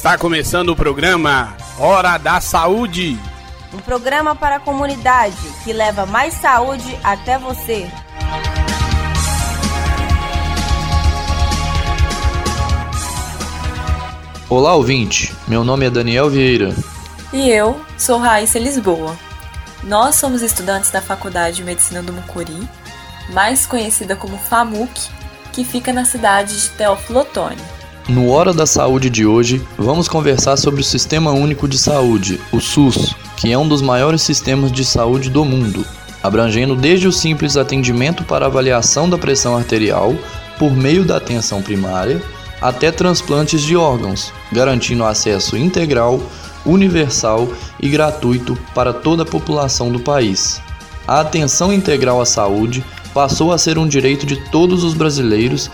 Está começando o programa Hora da Saúde. Um programa para a comunidade que leva mais saúde até você. Olá, ouvinte. Meu nome é Daniel Vieira. E eu sou Raíssa Lisboa. Nós somos estudantes da Faculdade de Medicina do Mucuri, mais conhecida como FAMUC, que fica na cidade de Teófilo Otoni. No Hora da Saúde de hoje, vamos conversar sobre o Sistema Único de Saúde, o SUS, que é um dos maiores sistemas de saúde do mundo, abrangendo desde o simples atendimento para avaliação da pressão arterial por meio da atenção primária até transplantes de órgãos, garantindo acesso integral, universal e gratuito para toda a população do país. A atenção integral à saúde passou a ser um direito de todos os brasileiros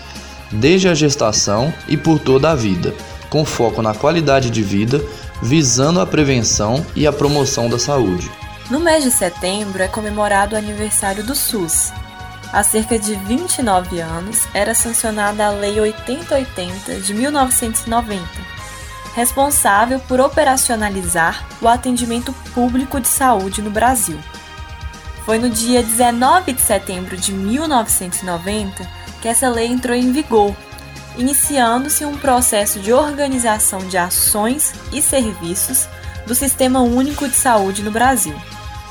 desde a gestação e por toda a vida, com foco na qualidade de vida, visando a prevenção e a promoção da saúde. No mês de setembro é comemorado o aniversário do SUS. Há cerca de 29 anos era sancionada a Lei 8080 de 1990, responsável por operacionalizar o atendimento público de saúde no Brasil. Foi no dia 19 de setembro de 1990 que essa lei entrou em vigor, iniciando-se um processo de organização de ações e serviços do Sistema Único de Saúde no Brasil.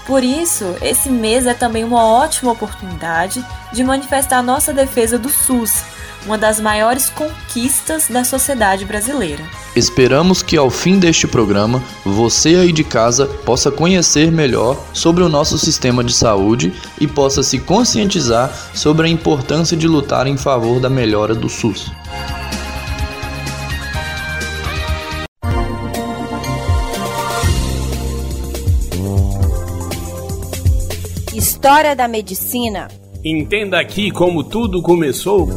Por isso, esse mês é também uma ótima oportunidade de manifestar nossa defesa do SUS, uma das maiores conquistas da sociedade brasileira. Esperamos que ao fim deste programa, você aí de casa possa conhecer melhor sobre o nosso sistema de saúde e possa se conscientizar sobre a importância de lutar em favor da melhora do SUS. História da medicina. Entenda aqui como tudo começou.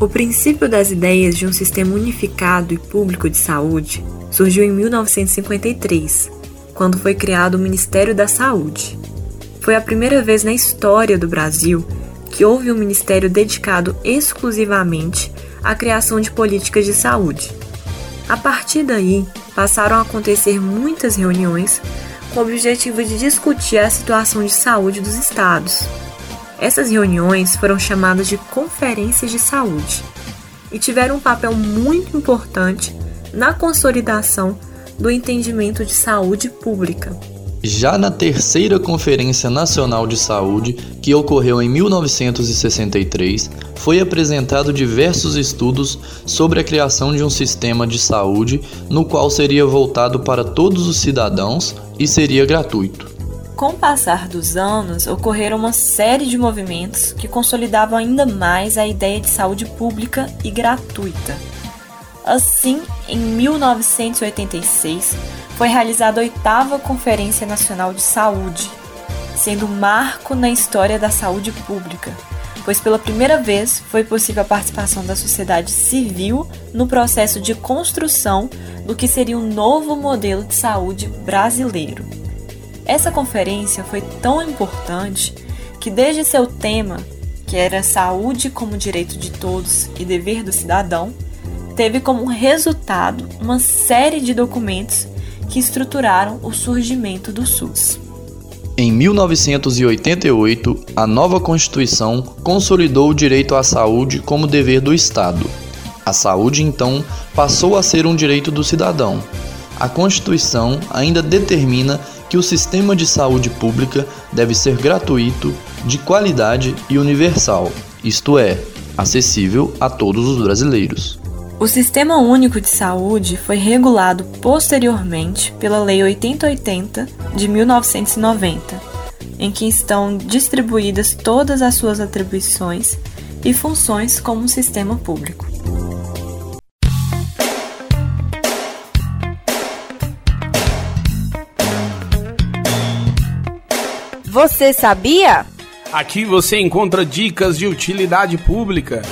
O princípio das ideias de um sistema unificado e público de saúde surgiu em 1953, quando foi criado o Ministério da Saúde. Foi a primeira vez na história do Brasil que houve um ministério dedicado exclusivamente à criação de políticas de saúde. A partir daí, passaram a acontecer muitas reuniões com o objetivo de discutir a situação de saúde dos estados, essas reuniões foram chamadas de conferências de saúde e tiveram um papel muito importante na consolidação do entendimento de saúde pública. Já na terceira Conferência Nacional de Saúde, que ocorreu em 1963, foi apresentado diversos estudos sobre a criação de um sistema de saúde no qual seria voltado para todos os cidadãos e seria gratuito. Com o passar dos anos, ocorreram uma série de movimentos que consolidavam ainda mais a ideia de saúde pública e gratuita. Assim, em 1986, foi realizada a oitava Conferência Nacional de Saúde, sendo um marco na história da saúde pública, pois pela primeira vez foi possível a participação da sociedade civil no processo de construção do que seria um novo modelo de saúde brasileiro. Essa conferência foi tão importante que, desde seu tema, que era saúde como direito de todos e dever do cidadão, teve como resultado uma série de documentos que estruturaram o surgimento do SUS. Em 1988, a nova Constituição consolidou o direito à saúde como dever do Estado. A saúde, então, passou a ser um direito do cidadão. A Constituição ainda determina que o sistema de saúde pública deve ser gratuito, de qualidade e universal, isto é, acessível a todos os brasileiros. O Sistema Único de Saúde foi regulado posteriormente pela Lei 8080 de 1990, em que estão distribuídas todas as suas atribuições e funções como um sistema público. Você sabia? Aqui você encontra dicas de utilidade pública.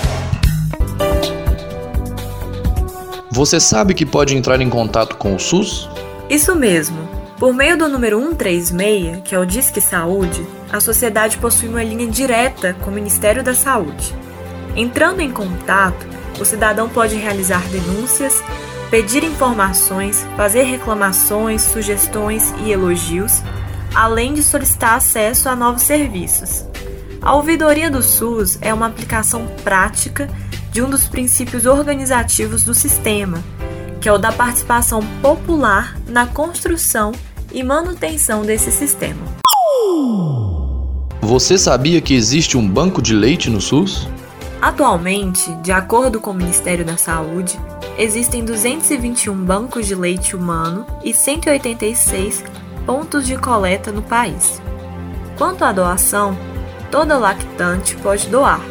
Você sabe que pode entrar em contato com o SUS? Isso mesmo. Por meio do número 136, que é o Disque Saúde, a sociedade possui uma linha direta com o Ministério da Saúde. Entrando em contato, o cidadão pode realizar denúncias, pedir informações, fazer reclamações, sugestões e elogios, além de solicitar acesso a novos serviços. A ouvidoria do SUS é uma aplicação prática de um dos princípios organizativos do sistema, que é o da participação popular na construção e manutenção desse sistema. Você sabia que existe um banco de leite no SUS? Atualmente, de acordo com o Ministério da Saúde, existem 221 bancos de leite humano e 186 pontos de coleta no país. Quanto à doação, toda lactante pode doar,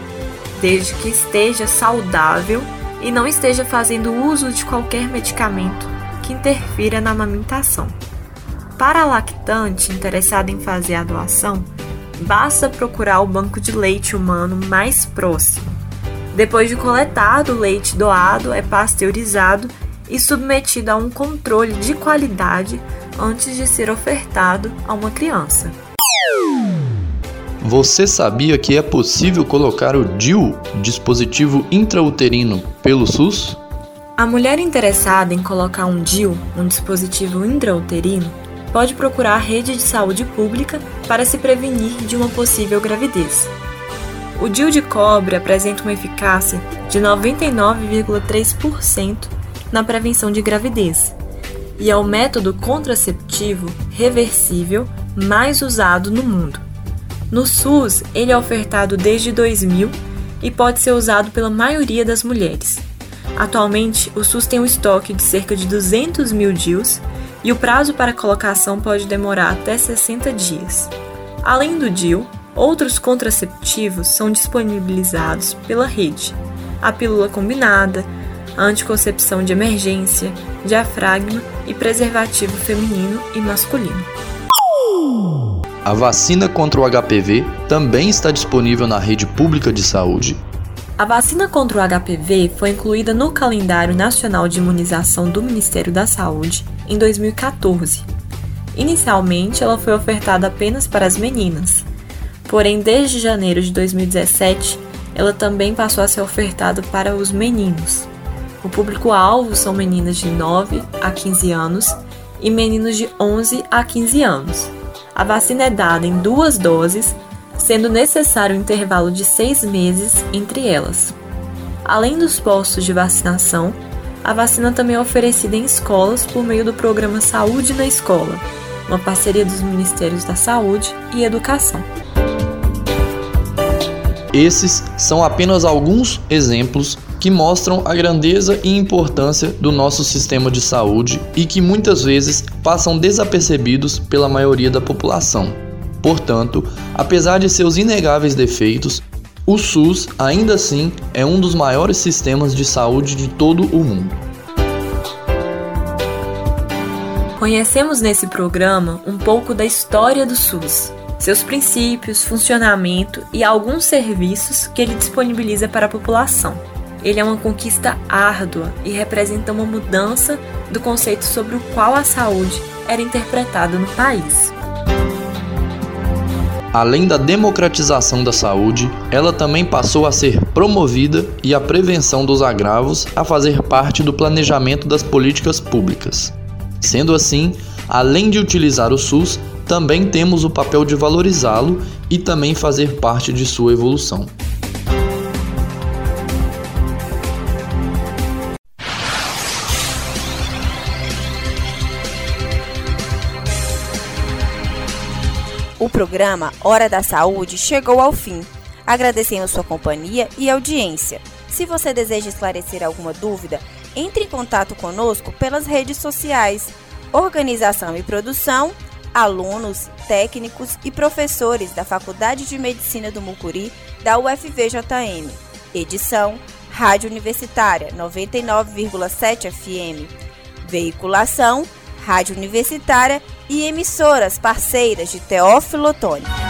desde que esteja saudável e não esteja fazendo uso de qualquer medicamento que interfira na amamentação. Para a lactante interessada em fazer a doação, basta procurar o banco de leite humano mais próximo. Depois de coletado, o leite doado é pasteurizado e submetido a um controle de qualidade antes de ser ofertado a uma criança. Você sabia que é possível colocar o DIU, dispositivo intrauterino, pelo SUS? A mulher interessada em colocar um DIU, um dispositivo intrauterino, pode procurar a rede de saúde pública para se prevenir de uma possível gravidez. O DIU de cobre apresenta uma eficácia de 99,3% na prevenção de gravidez e é o método contraceptivo reversível mais usado no mundo. No SUS, ele é ofertado desde 2000 e pode ser usado pela maioria das mulheres. Atualmente, o SUS tem um estoque de cerca de 200 mil DIUs e o prazo para colocação pode demorar até 60 dias. Além do DIU, outros contraceptivos são disponibilizados pela rede: a pílula combinada, a anticoncepção de emergência, diafragma e preservativo feminino e masculino. A vacina contra o HPV também está disponível na rede pública de saúde. A vacina contra o HPV foi incluída no calendário nacional de imunização do Ministério da Saúde em 2014. Inicialmente, ela foi ofertada apenas para as meninas, porém, desde janeiro de 2017, ela também passou a ser ofertada para os meninos. O público-alvo são meninas de 9 a 15 anos e meninos de 11 a 15 anos. A vacina é dada em duas doses, sendo necessário um intervalo de seis meses entre elas. Além dos postos de vacinação, a vacina também é oferecida em escolas por meio do programa Saúde na Escola, uma parceria dos Ministérios da Saúde e Educação. Esses são apenas alguns exemplos que mostram a grandeza e importância do nosso sistema de saúde e que muitas vezes passam desapercebidos pela maioria da população. Portanto, apesar de seus inegáveis defeitos, o SUS ainda assim é um dos maiores sistemas de saúde de todo o mundo. Conhecemos nesse programa um pouco da história do SUS, seus princípios, funcionamento e alguns serviços que ele disponibiliza para a população. Ele é uma conquista árdua e representa uma mudança do conceito sobre o qual a saúde era interpretada no país. Além da democratização da saúde, ela também passou a ser promovida e a prevenção dos agravos a fazer parte do planejamento das políticas públicas. Sendo assim, além de utilizar o SUS, também temos o papel de valorizá-lo e também fazer parte de sua evolução. O programa Hora da Saúde chegou ao fim. Agradecemos sua companhia e audiência. Se você deseja esclarecer alguma dúvida, entre em contato conosco pelas redes sociais. Organização e produção alunos, técnicos e professores da Faculdade de Medicina do Mucuri da UFVJM. Edição Rádio Universitária 99,7 FM. Veiculação Rádio Universitária e emissoras parceiras de Teófilo Otoni.